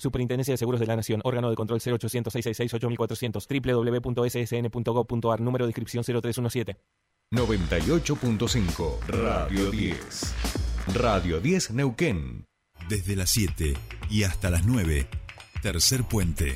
Superintendencia de Seguros de la Nación, órgano de control 0800 666 8400 www.ssn.gov.ar, número de inscripción 0317. 98.5 Radio 10. Radio 10 Neuquén. Desde las 7 y hasta las 9. Tercer puente.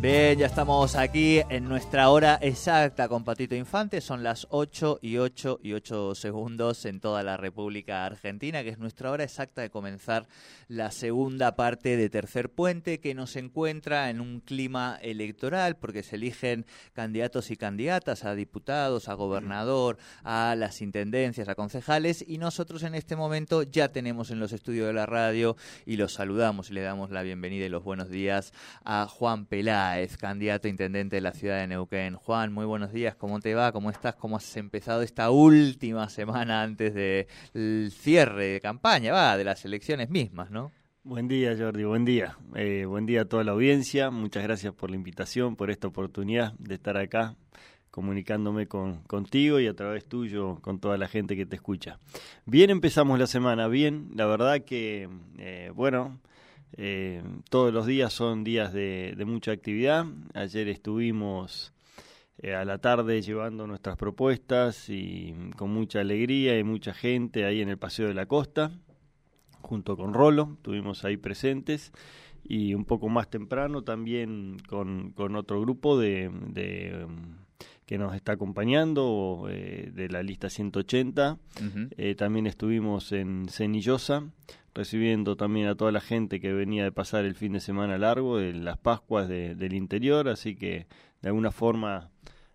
Bien, ya estamos aquí en nuestra hora exacta con Patito Infante. Son las 8 y 8 y 8 segundos en toda la República Argentina, que es nuestra hora exacta de comenzar la segunda parte de Tercer Puente, que nos encuentra en un clima electoral, porque se eligen candidatos y candidatas a diputados, a gobernador, a las intendencias, a concejales, y nosotros en este momento ya tenemos en los estudios de la radio y los saludamos y le damos la bienvenida y los buenos días a Juan Peláez es candidato a intendente de la ciudad de Neuquén. Juan, muy buenos días, ¿cómo te va? ¿Cómo estás? ¿Cómo has empezado esta última semana antes del cierre de campaña, va, de las elecciones mismas, ¿no? Buen día, Jordi, buen día. Eh, buen día a toda la audiencia. Muchas gracias por la invitación, por esta oportunidad de estar acá comunicándome con, contigo y a través tuyo con toda la gente que te escucha. Bien empezamos la semana, bien. La verdad que, eh, bueno, eh, todos los días son días de, mucha actividad. Ayer estuvimos eh, a la tarde llevando nuestras propuestas y con mucha alegría y mucha gente ahí en el Paseo de la Costa, junto con Rolo, estuvimos ahí presentes y un poco más temprano también con, con otro grupo de, de que nos está acompañando eh, de la lista 180. también estuvimos en Cenillosa recibiendo también a toda la gente que venía de pasar el fin de semana largo, de las Pascuas del interior, así que de alguna forma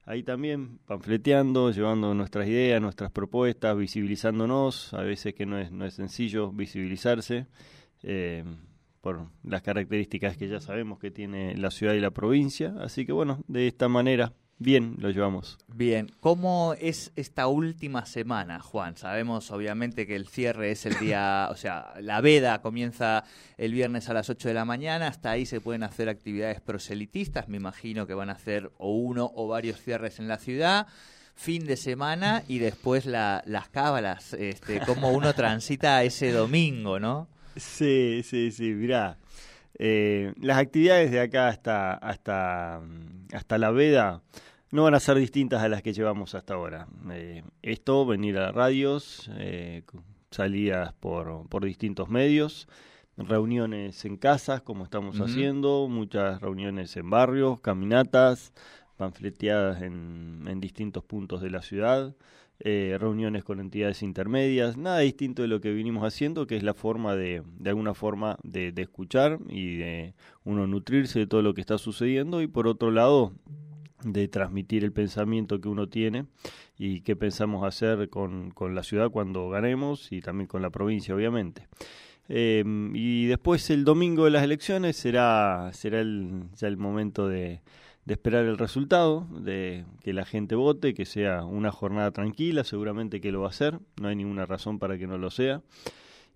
ahí también panfleteando, llevando nuestras ideas, nuestras propuestas, visibilizándonos, a veces que no es, no es sencillo visibilizarse. Eh, por las características que ya sabemos que tiene la ciudad y la provincia. Así que bueno, de esta manera Bien, lo llevamos. Bien, ¿cómo es esta última semana, Juan? Sabemos obviamente que el cierre es el día, o sea, la veda comienza el viernes a las 8 de la mañana, hasta ahí se pueden hacer actividades proselitistas, me imagino que van a hacer o uno o varios cierres en la ciudad fin de semana y después las cábalas, este, cómo uno transita ese domingo, ¿no? Sí, sí, sí, mirá. Eh, las actividades de acá hasta, hasta, hasta la veda no van a ser distintas a las que llevamos hasta ahora. Eh, esto, venir a radios, eh, salidas por, por distintos medios, reuniones en casas, como estamos haciendo, muchas reuniones en barrios, caminatas, panfleteadas en, en distintos puntos de la ciudad. Eh, reuniones con entidades intermedias, nada distinto de lo que vinimos haciendo, que es la forma de, de alguna forma, de, escuchar y de uno nutrirse de todo lo que está sucediendo y por otro lado, de transmitir el pensamiento que uno tiene y qué pensamos hacer con, con la ciudad cuando ganemos y también con la provincia, obviamente. Eh, y después el domingo de las elecciones será, será el, ya el momento de, de esperar el resultado, de que la gente vote, que sea una jornada tranquila, seguramente que lo va a ser, no hay ninguna razón para que no lo sea.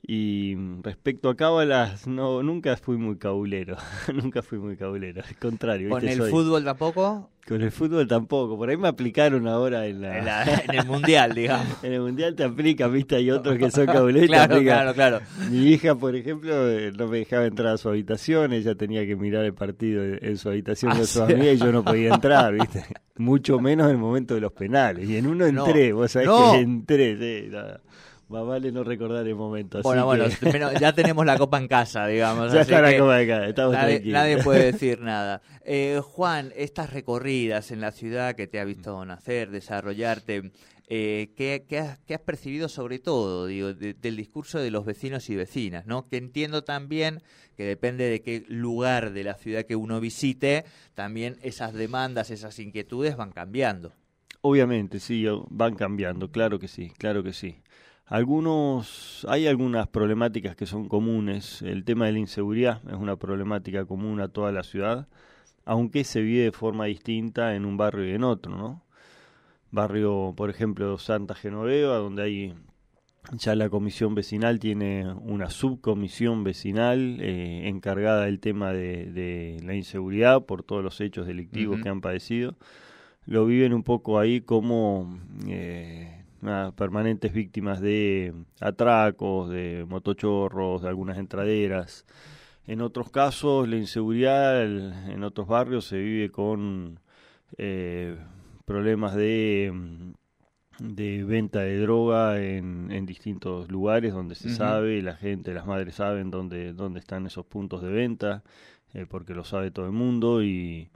Y respecto a cábalas, no, nunca fui muy cabulero, nunca fui muy cabulero, al contrario. ¿Con el fútbol tampoco? Con el fútbol tampoco, por ahí me aplicaron ahora en la... En, el Mundial, digamos. en el Mundial te aplican, viste, hay otros que son cabuleros. claro, claro, claro. Mi hija, por ejemplo, eh, no me dejaba entrar a su habitación, ella tenía que mirar el partido en su habitación de ah, su amiga y yo no podía entrar, viste. Mucho menos en el momento de los penales. Y en uno entré, vos sabés que entré, sí, nada. Más vale no recordar el momento. Bueno, bueno, ya tenemos la copa en casa, digamos. Ya está la copa en casa, estamos nadie, nadie puede decir nada. Eh, Juan, estas recorridas en la ciudad que te ha visto nacer, desarrollarte, eh, ¿qué, has, percibido sobre todo digo, del discurso de los vecinos y vecinas? ¿no? Que entiendo también que depende de qué lugar de la ciudad que uno visite, también esas demandas, esas inquietudes van cambiando. Obviamente, sí, van cambiando, claro que sí, claro que sí. Algunos, hay algunas problemáticas que son comunes. El tema de la inseguridad es una problemática común a toda la ciudad, aunque se vive de forma distinta en un barrio y en otro, ¿no? Barrio, por ejemplo, Santa Genoveva, donde hay ya la comisión vecinal tiene una subcomisión vecinal eh, encargada del tema de, la inseguridad por todos los hechos delictivos que han padecido. Lo viven un poco ahí como eh, permanentes víctimas de atracos, de motochorros, de algunas entraderas. En otros casos, la inseguridad en otros barrios se vive con eh, problemas de de venta de droga en, en distintos lugares donde se sabe, la gente, las madres saben dónde, dónde están esos puntos de venta, eh, porque lo sabe todo el mundo, y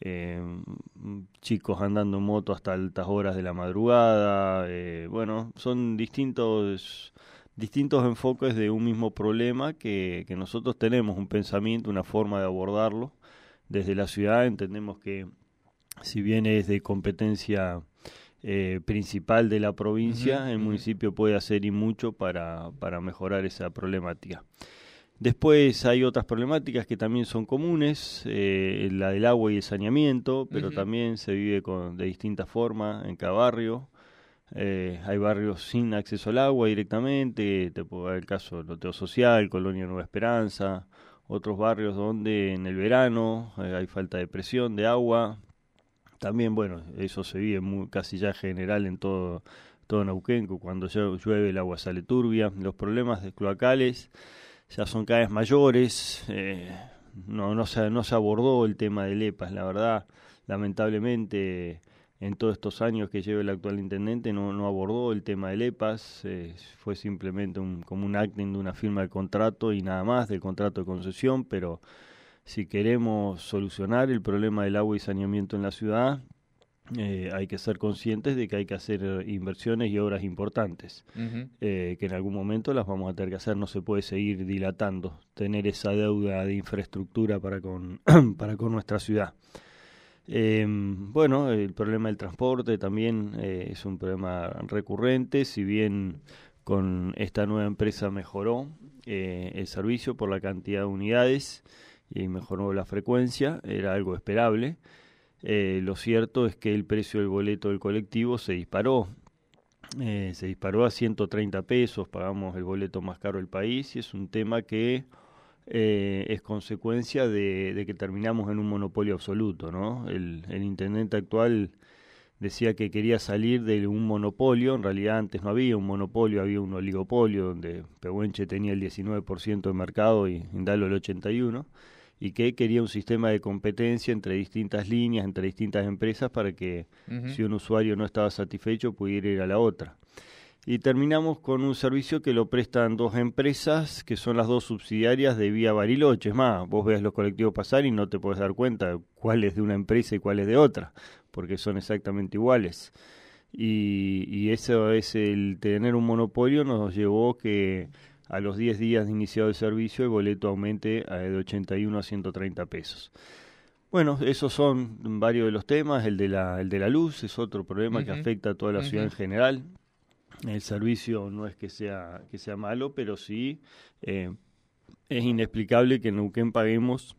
eh, chicos andando en moto hasta altas horas de la madrugada, eh, bueno, son distintos distintos enfoques de un mismo problema que, que nosotros tenemos un pensamiento, una forma de abordarlo. Desde la ciudad entendemos que si bien es de competencia eh, principal de la provincia, el municipio puede hacer y mucho para, para mejorar esa problemática. Después hay otras problemáticas que también son comunes, eh, la del agua y el saneamiento, pero también se vive con, de distintas formas en cada barrio. Eh, hay barrios sin acceso al agua directamente, te puedo dar el caso del Loteo Social, Colonia Nueva Esperanza, otros barrios donde en el verano hay falta de presión de agua, también, bueno, eso se vive muy, casi ya general en todo, todo cuando llueve el agua sale turbia. Los problemas de cloacales ya son cada vez mayores. Eh, no, no, se, no se abordó el tema del EPAS, la verdad. Lamentablemente, en todos estos años que lleva el actual intendente, no, no abordó el tema del EPAS. Fue simplemente un, como un acting de una firma de contrato y nada más, del contrato de concesión, pero si queremos solucionar el problema del agua y saneamiento en la ciudad, eh, hay que ser conscientes de que hay que hacer inversiones y obras importantes, eh, que en algún momento las vamos a tener que hacer, no se puede seguir dilatando, tener esa deuda de infraestructura para con, para con nuestra ciudad. Em, bueno, el problema del transporte también eh, es un problema recurrente, si bien con esta nueva empresa mejoró el servicio por la cantidad de unidades, y mejoró la frecuencia, era algo esperable. Eh, lo cierto es que el precio del boleto del colectivo se disparó. Eh, se disparó a 130 pesos, pagamos el boleto más caro del país y es un tema que eh, es consecuencia de, que terminamos en un monopolio absoluto. ¿no? El, el, intendente actual decía que quería salir de un monopolio, en realidad antes no había un monopolio, había un oligopolio donde Pehuenche tenía el 19% de mercado y Indalo el 81% y que quería un sistema de competencia entre distintas líneas, entre distintas empresas, para que si un usuario no estaba satisfecho pudiera ir a la otra. Y terminamos con un servicio que lo prestan dos empresas, que son las dos subsidiarias de Vía Bariloche. Es más, vos veas los colectivos pasar y no te puedes dar cuenta cuál es de una empresa y cuál es de otra, porque son exactamente iguales. Y, y eso es el tener un monopolio nos llevó que a los 10 días de iniciado el servicio el boleto aumente de 81 a 130 pesos. Bueno, esos son varios de los temas. El de la, el de la luz es otro problema que afecta a toda la ciudad en general. El servicio no es que sea, que sea malo, pero sí eh, es inexplicable que en Neuquén paguemos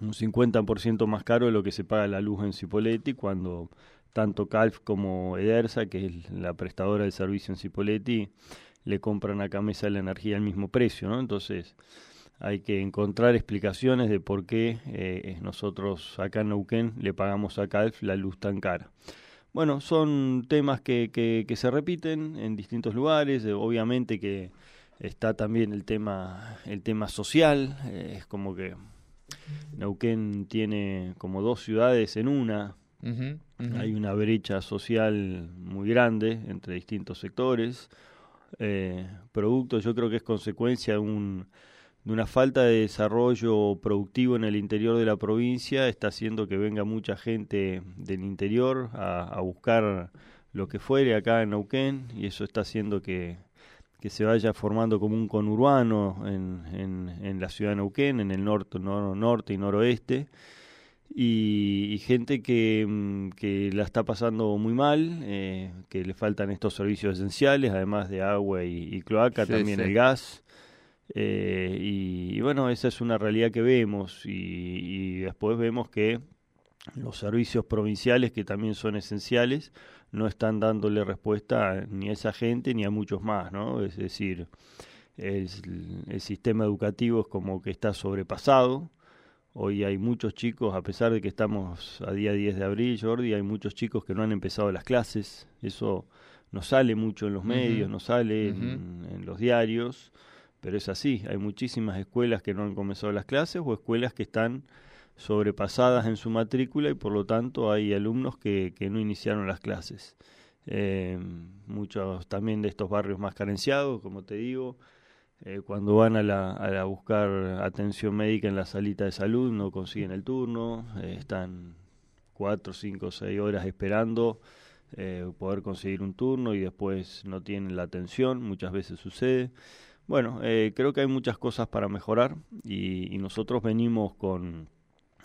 un 50% más caro de lo que se paga la luz en Cipoletti cuando tanto Calf como Edersa, que es la prestadora del servicio en Cipoletti, le compran a Camesa la energía al mismo precio, ¿no? Entonces hay que encontrar explicaciones de por qué eh, nosotros acá en Neuquén le pagamos a Calf la luz tan cara. Bueno, son temas que, que, se repiten en distintos lugares, eh, obviamente que está también el tema, el tema social, eh, es como que Neuquén tiene como dos ciudades en una, hay una brecha social muy grande entre distintos sectores, eh, producto, yo creo que es consecuencia de, un, de una falta de desarrollo productivo en el interior de la provincia, está haciendo que venga mucha gente del interior a, buscar lo que fuere acá en Neuquén y eso está haciendo que, que se vaya formando como un conurbano en, en, en, la ciudad de Neuquén, en el norte, norte y noroeste. Y, gente que, mm, que, la está pasando muy mal, eh, que le faltan estos servicios esenciales, además de agua y, cloaca, también el gas. Eh, y, bueno, esa es una realidad que vemos y, después vemos que los servicios provinciales, que también son esenciales, no están dándole respuesta ni a esa gente ni a muchos más, ¿no? Es decir, el, el sistema educativo es como que está sobrepasado, Hoy hay muchos chicos, a pesar de que estamos a día 10 de abril, Jordi, hay muchos chicos que no han empezado las clases. Eso no sale mucho en los medios, no sale en, los diarios, pero es así. Hay muchísimas escuelas que no han comenzado las clases o escuelas que están sobrepasadas en su matrícula y por lo tanto hay alumnos que, que no iniciaron las clases. Eh, muchos también de estos barrios más carenciados, como te digo, eh, cuando van a, la, a, buscar atención médica en la salita de salud no consiguen el turno, eh, están cuatro, cinco, seis horas esperando eh, poder conseguir un turno y después no tienen la atención, muchas veces sucede. Bueno, creo que hay muchas cosas para mejorar y, y nosotros venimos con,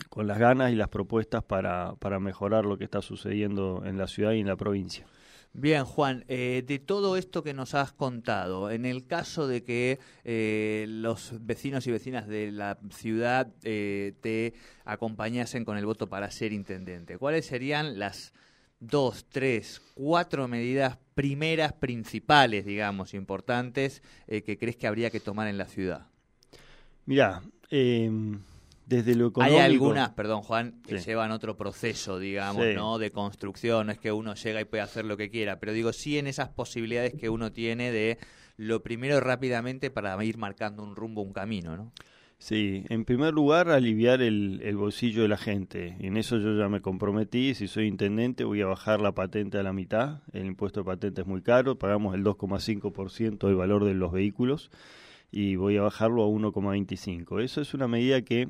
con las ganas y las propuestas para, para mejorar lo que está sucediendo en la ciudad y en la provincia. Bien, Juan, eh, de todo esto que nos has contado, en el caso de que eh, los vecinos y vecinas de la ciudad eh, te acompañasen con el voto para ser intendente, ¿cuáles serían las dos, tres, cuatro medidas primeras, principales, digamos, importantes, que crees que habría que tomar en la ciudad? Hay algunas, perdón Juan, que llevan otro proceso, digamos, ¿no? De construcción, no es que uno llega y puede hacer lo que quiera, pero digo, sí en esas posibilidades que uno tiene de lo primero rápidamente para ir marcando un rumbo, un camino, ¿no? Sí, en primer lugar, aliviar el, el, bolsillo de la gente. En eso yo ya me comprometí. Si soy intendente, voy a bajar la patente a la mitad. El impuesto de patente es muy caro, pagamos el 2,5% del valor de los vehículos y voy a bajarlo a 1,25. Eso es una medida que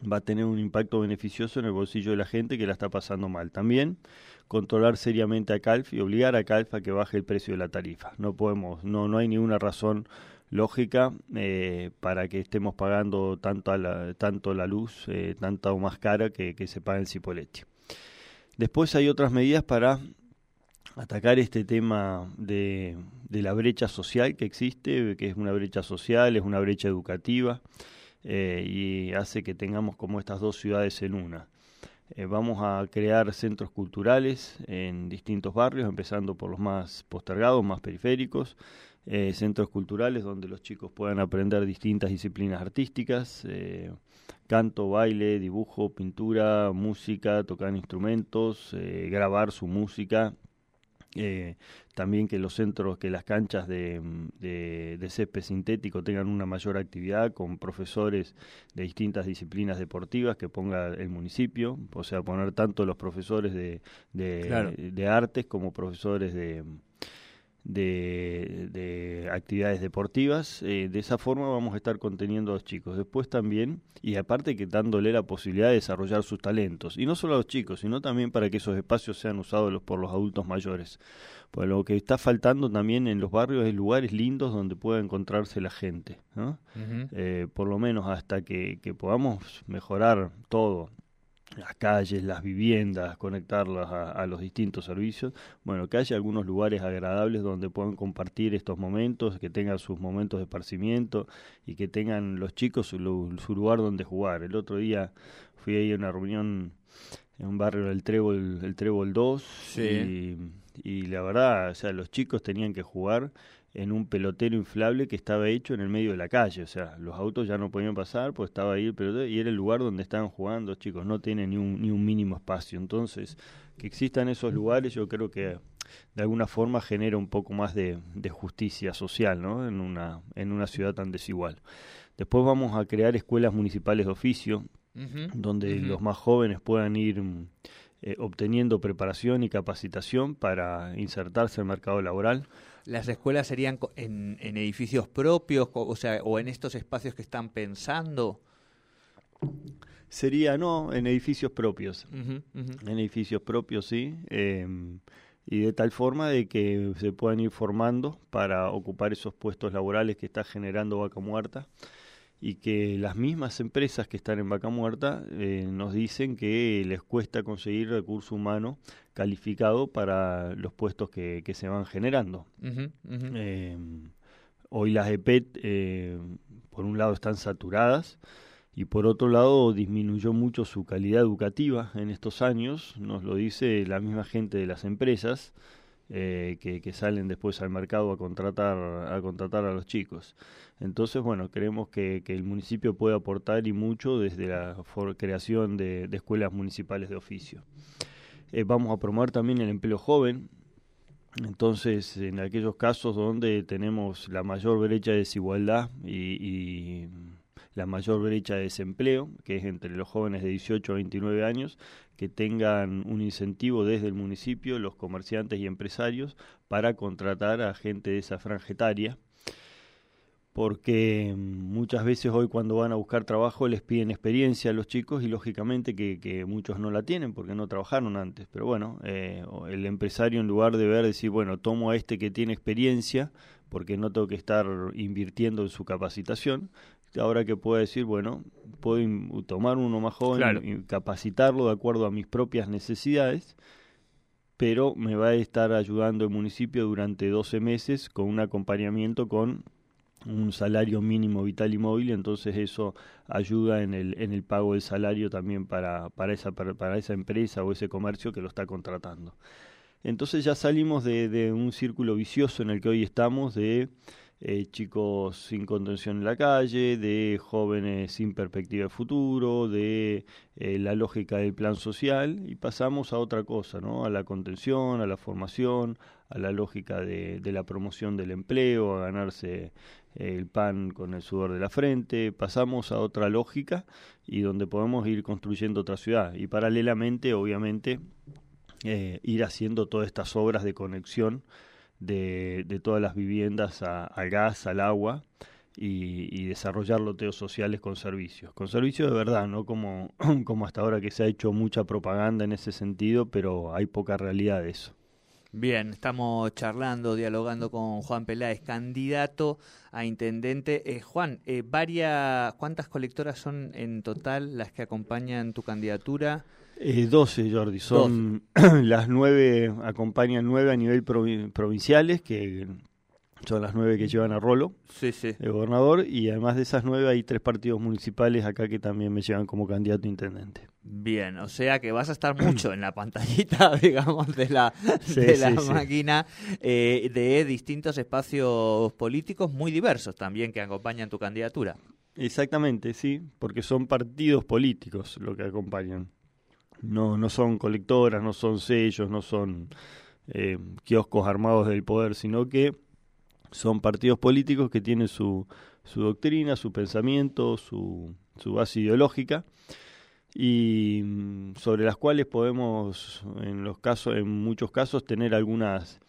va a tener un impacto beneficioso en el bolsillo de la gente que la está pasando mal. También controlar seriamente a Calf y obligar a Calf a que baje el precio de la tarifa. No podemos, no, no hay ninguna razón lógica eh, para que estemos pagando tanto la, tanto la luz, eh, tanta o más cara que, se paga el Cipolletti. Después hay otras medidas para atacar este tema de la brecha social que existe, que es una brecha social, es una brecha educativa. Eh, y hace que tengamos como estas dos ciudades en una. Eh, vamos a crear centros culturales en distintos barrios, empezando por los más postergados, más periféricos, eh, centros culturales donde los chicos puedan aprender distintas disciplinas artísticas, canto, baile, dibujo, pintura, música, tocar instrumentos, grabar su música, eh, también que los centros, que las canchas de, de, de, césped sintético tengan una mayor actividad con profesores de distintas disciplinas deportivas que ponga el municipio, o sea, poner tanto los profesores de, de, de artes como profesores de, de, actividades deportivas. Eh, de esa forma vamos a estar conteniendo a los chicos. Después también, y aparte que dándole la posibilidad de desarrollar sus talentos. Y no solo a los chicos, sino también para que esos espacios sean usados por los adultos mayores. Pues lo que está faltando también en los barrios es lugares lindos donde pueda encontrarse la gente. Eh, por lo menos hasta que, que podamos mejorar todo las calles, las viviendas, conectarlas a, los distintos servicios. Bueno, que haya algunos lugares agradables donde puedan compartir estos momentos, que tengan sus momentos de esparcimiento y que tengan los chicos su, lugar donde jugar. El otro día fui ahí a una reunión en un barrio del Trébol, el Trébol 2 y, y la verdad, o sea, los chicos tenían que jugar en un pelotero inflable que estaba hecho en el medio de la calle. O sea, los autos ya no podían pasar, pues estaba ahí el pelotero y era el lugar donde estaban jugando, chicos. No tiene ni un, ni un mínimo espacio. Entonces, que existan esos lugares, yo creo que de alguna forma genera un poco más de, justicia social, ¿no? En una, en una ciudad tan desigual. Después vamos a crear escuelas municipales de oficio, donde los más jóvenes puedan ir eh, obteniendo preparación y capacitación para insertarse en el mercado laboral las escuelas serían en, edificios propios, o sea, o en estos espacios que están pensando. Sería, no, en edificios propios. En edificios propios, sí. Em, y de tal forma de que se puedan ir formando para ocupar esos puestos laborales que está generando Vaca Muerta. Y que las mismas empresas que están en Vaca Muerta eh, nos dicen que les cuesta conseguir recurso humano calificado para los puestos que, que se van generando. Eh, hoy las EPET, eh, por un lado, están saturadas y por otro lado disminuyó mucho su calidad educativa en estos años, nos lo dice la misma gente de las empresas. Eh, que, salen después al mercado a contratar a contratar a los chicos. Entonces, bueno, creemos que, el municipio puede aportar y mucho desde la creación de, escuelas municipales de oficio. Eh, vamos a promover también el empleo joven. Entonces, en aquellos casos donde tenemos la mayor brecha de desigualdad y la mayor brecha de desempleo, que es entre los jóvenes de 18 a 29 años, que tengan un incentivo desde el municipio, los comerciantes y empresarios, para contratar a gente de esa franja etaria, porque muchas veces hoy cuando van a buscar trabajo les piden experiencia a los chicos y lógicamente que, muchos no la tienen porque no trabajaron antes. Pero bueno, eh, el empresario en lugar de ver, decir, bueno, tomo a este que tiene experiencia porque no tengo que estar invirtiendo en su capacitación, ahora que pueda decir, bueno, puedo tomar uno más joven y capacitarlo de acuerdo a mis propias necesidades, pero me va a estar ayudando el municipio durante 12 meses con un acompañamiento con un salario mínimo vital y móvil, entonces eso ayuda en el, en el pago del salario también para, para, esa, para, esa empresa o ese comercio que lo está contratando. Entonces ya salimos de, de un círculo vicioso en el que hoy estamos de eh, chicos sin contención en la calle, de jóvenes sin perspectiva de futuro, de eh, la lógica del plan social y pasamos a otra cosa, ¿no? a la contención, a la formación, a la lógica de, la promoción del empleo, a ganarse eh, el pan con el sudor de la frente, pasamos a otra lógica y donde podemos ir construyendo otra ciudad y paralelamente, obviamente, ir haciendo todas estas obras de conexión de, todas las viviendas al gas, al agua y, y, desarrollar loteos sociales con servicios. Con servicios de verdad, no como, como hasta ahora que se ha hecho mucha propaganda en ese sentido, pero hay poca realidad de eso. Bien, estamos charlando, dialogando con Juan Peláez, candidato a intendente. Eh, Juan, eh, varias, ¿cuántas colectoras son en total las que acompañan tu candidatura? Eh, 12, Jordi. Son las nueve, acompañan nueve a nivel provinciales, que son las nueve que llevan a Rolo, sí, sí. el gobernador, y además de esas nueve hay tres partidos municipales acá que también me llevan como candidato a intendente. Bien, o sea que vas a estar mucho en la pantallita, digamos, de la, de la máquina eh, de distintos espacios políticos muy diversos también que acompañan tu candidatura. Exactamente, sí, porque son partidos políticos lo que acompañan. No, no son colectoras, no son sellos, no son eh, kioscos armados del poder, sino que son partidos políticos que tienen su, su doctrina, su pensamiento, su, su base ideológica y mm, sobre las cuales podemos en los casos en muchos casos tener algunas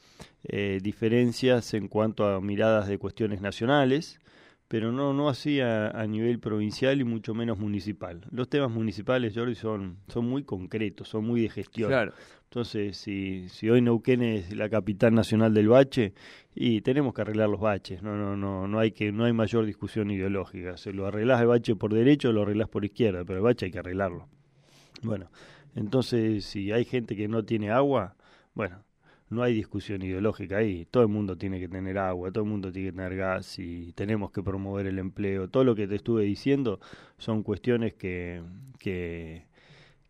eh, diferencias en cuanto a miradas de cuestiones nacionales pero no, no así a, nivel provincial y mucho menos municipal. Los temas municipales, Jordi, son, son muy concretos, son muy de gestión. Claro. Entonces, si, si hoy Neuquén es la capital nacional del bache, y tenemos que arreglar los baches, no, no, no, no hay que, no hay mayor discusión ideológica. Se lo arreglás el bache por derecho, lo arreglás por izquierda, pero el bache hay que arreglarlo. Bueno, entonces si hay gente que no tiene agua, bueno, no hay discusión ideológica ahí. Todo el mundo tiene que tener agua, todo el mundo tiene que tener gas y tenemos que promover el empleo. Todo lo que te estuve diciendo son cuestiones que, que,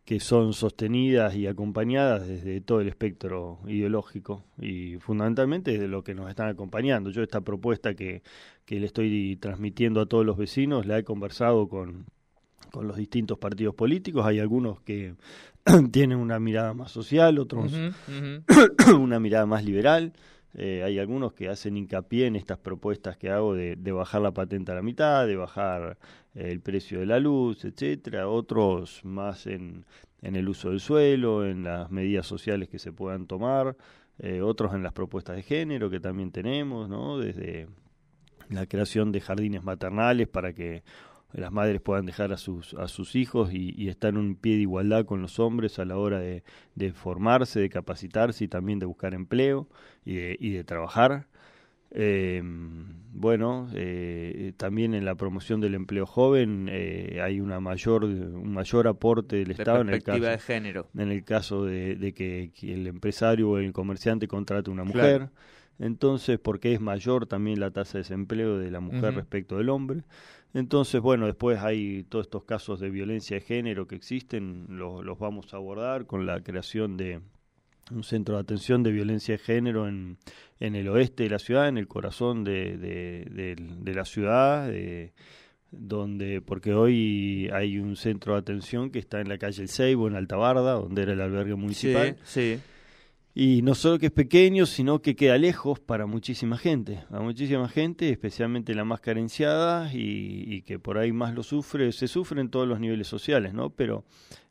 que son sostenidas y acompañadas desde todo el espectro ideológico y fundamentalmente desde lo que nos están acompañando. Yo esta propuesta que, que le estoy transmitiendo a todos los vecinos la he conversado con con los distintos partidos políticos. Hay algunos que tienen una mirada más social, otros una mirada más liberal. Eh, hay algunos que hacen hincapié en estas propuestas que hago de, bajar la patente a la mitad, de bajar eh, el precio de la luz, etcétera. Otros más en, en, el uso del suelo, en las medidas sociales que se puedan tomar. Eh, otros en las propuestas de género que también tenemos, ¿no? Desde la creación de jardines maternales para que las madres puedan dejar a sus, a sus hijos y, estar en un pie de igualdad con los hombres a la hora de, formarse, de capacitarse y también de buscar empleo y de, y de trabajar. Eh, bueno, eh, también en la promoción del empleo joven eh, hay una mayor, un mayor aporte del Estado en el caso, de género. En el caso de, que, el empresario o el comerciante contrate una mujer. Entonces, porque es mayor también la tasa de desempleo de la mujer respecto del hombre. Entonces, bueno, después hay todos estos casos de violencia de género que existen, los, los vamos a abordar con la creación de un centro de atención de violencia de género en, en el oeste de la ciudad, en el corazón de, de, la ciudad, donde porque hoy hay un centro de atención que está en la calle El Seibo, en Altabarda, donde era el albergue municipal. Sí, Y no solo que es pequeño, sino que queda lejos para muchísima gente, a muchísima gente, especialmente la más carenciada y, y que por ahí más lo sufre, se sufre en todos los niveles sociales, ¿no? Pero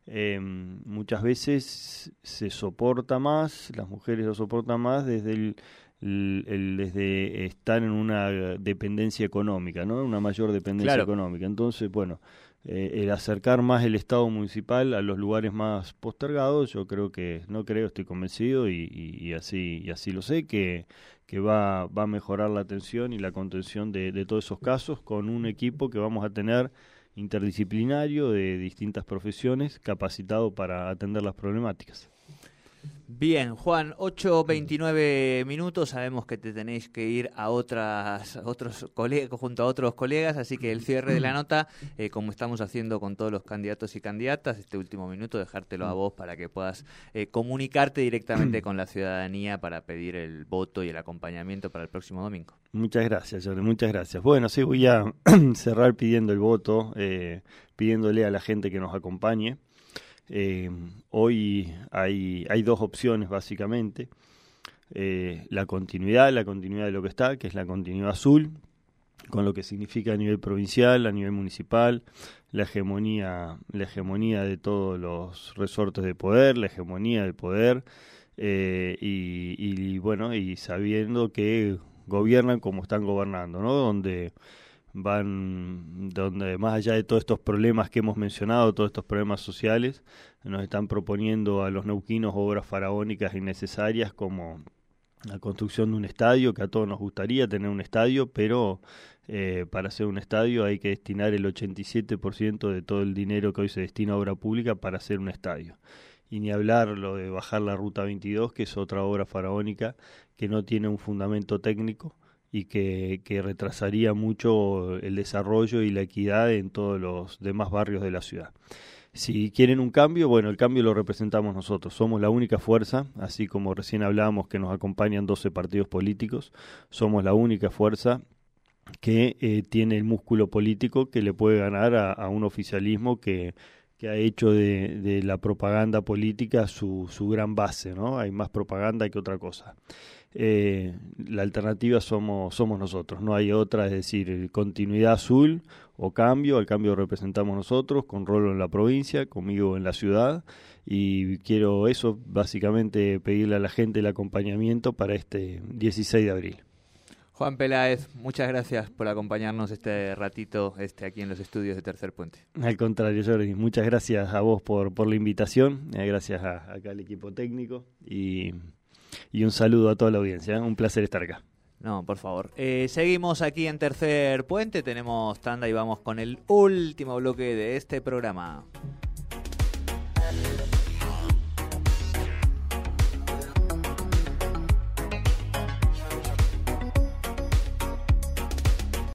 eh, muchas veces se soporta más, las mujeres lo soportan más desde el, desde estar en una dependencia económica, ¿no? Una mayor dependencia económica. Entonces, bueno, eh, el acercar más el Estado municipal a los lugares más postergados, yo creo que, no creo, estoy convencido y, y, así y así lo sé, que, que va, va a mejorar la atención y la contención de, de todos esos casos con un equipo que vamos a tener interdisciplinario de distintas profesiones capacitado para atender las problemáticas. Bien, Juan, 8.29 minutos. Sabemos que te tenéis que ir a otras, otros colegas, junto a otros colegas, así que el cierre de la nota, eh, como estamos haciendo con todos los candidatos y candidatas, este último minuto, dejártelo a vos para que puedas eh, comunicarte directamente con la ciudadanía para pedir el voto y el acompañamiento para el próximo domingo. Muchas gracias, Jorge, muchas gracias. Bueno, sí, voy a cerrar pidiendo el voto, eh, pidiéndole a la gente que nos acompañe eh, hoy hay, hay dos opciones básicamente. Eh, la continuidad, la continuidad de lo que está, que es la continuidad azul, con lo que significa a nivel provincial, a nivel municipal, la hegemonía, la hegemonía de todos los resortes de poder, la hegemonía del poder, eh, y, y, bueno, y sabiendo que gobiernan como están gobernando, ¿no? Donde van donde más allá de todos estos problemas que hemos mencionado, todos estos problemas sociales, nos están proponiendo a los neuquinos obras faraónicas innecesarias como la construcción de un estadio, que a todos nos gustaría tener un estadio, pero eh, para hacer un estadio hay que destinar el 87% de todo el dinero que hoy se destina a obra pública para hacer un estadio. Y ni hablar lo de bajar la Ruta 22, que es otra obra faraónica que no tiene un fundamento técnico y que, que, retrasaría mucho el desarrollo y la equidad en todos los demás barrios de la ciudad. Si quieren un cambio, bueno, el cambio lo representamos nosotros. Somos la única fuerza, así como recién hablábamos que nos acompañan 12 partidos políticos, somos la única fuerza que eh, tiene el músculo político que le puede ganar a, un oficialismo que, que ha hecho de, de, la propaganda política su, su gran base, ¿no? Hay más propaganda que otra cosa eh, la alternativa somos, somos nosotros, no hay otra, es decir, continuidad azul o cambio, al cambio representamos nosotros, con Rolo en la provincia, conmigo en la ciudad, y quiero eso, básicamente pedirle a la gente el acompañamiento para este 16 de abril. Juan Peláez, muchas gracias por acompañarnos este ratito este, aquí en los estudios de Tercer Puente. Al contrario, Jordi, muchas gracias a vos por, por la invitación, eh, gracias a, acá al equipo técnico y y un saludo a toda la audiencia. ¿eh? Un placer estar acá. No, por favor. Eh, seguimos aquí en Tercer Puente, tenemos tanda y vamos con el último bloque de este programa.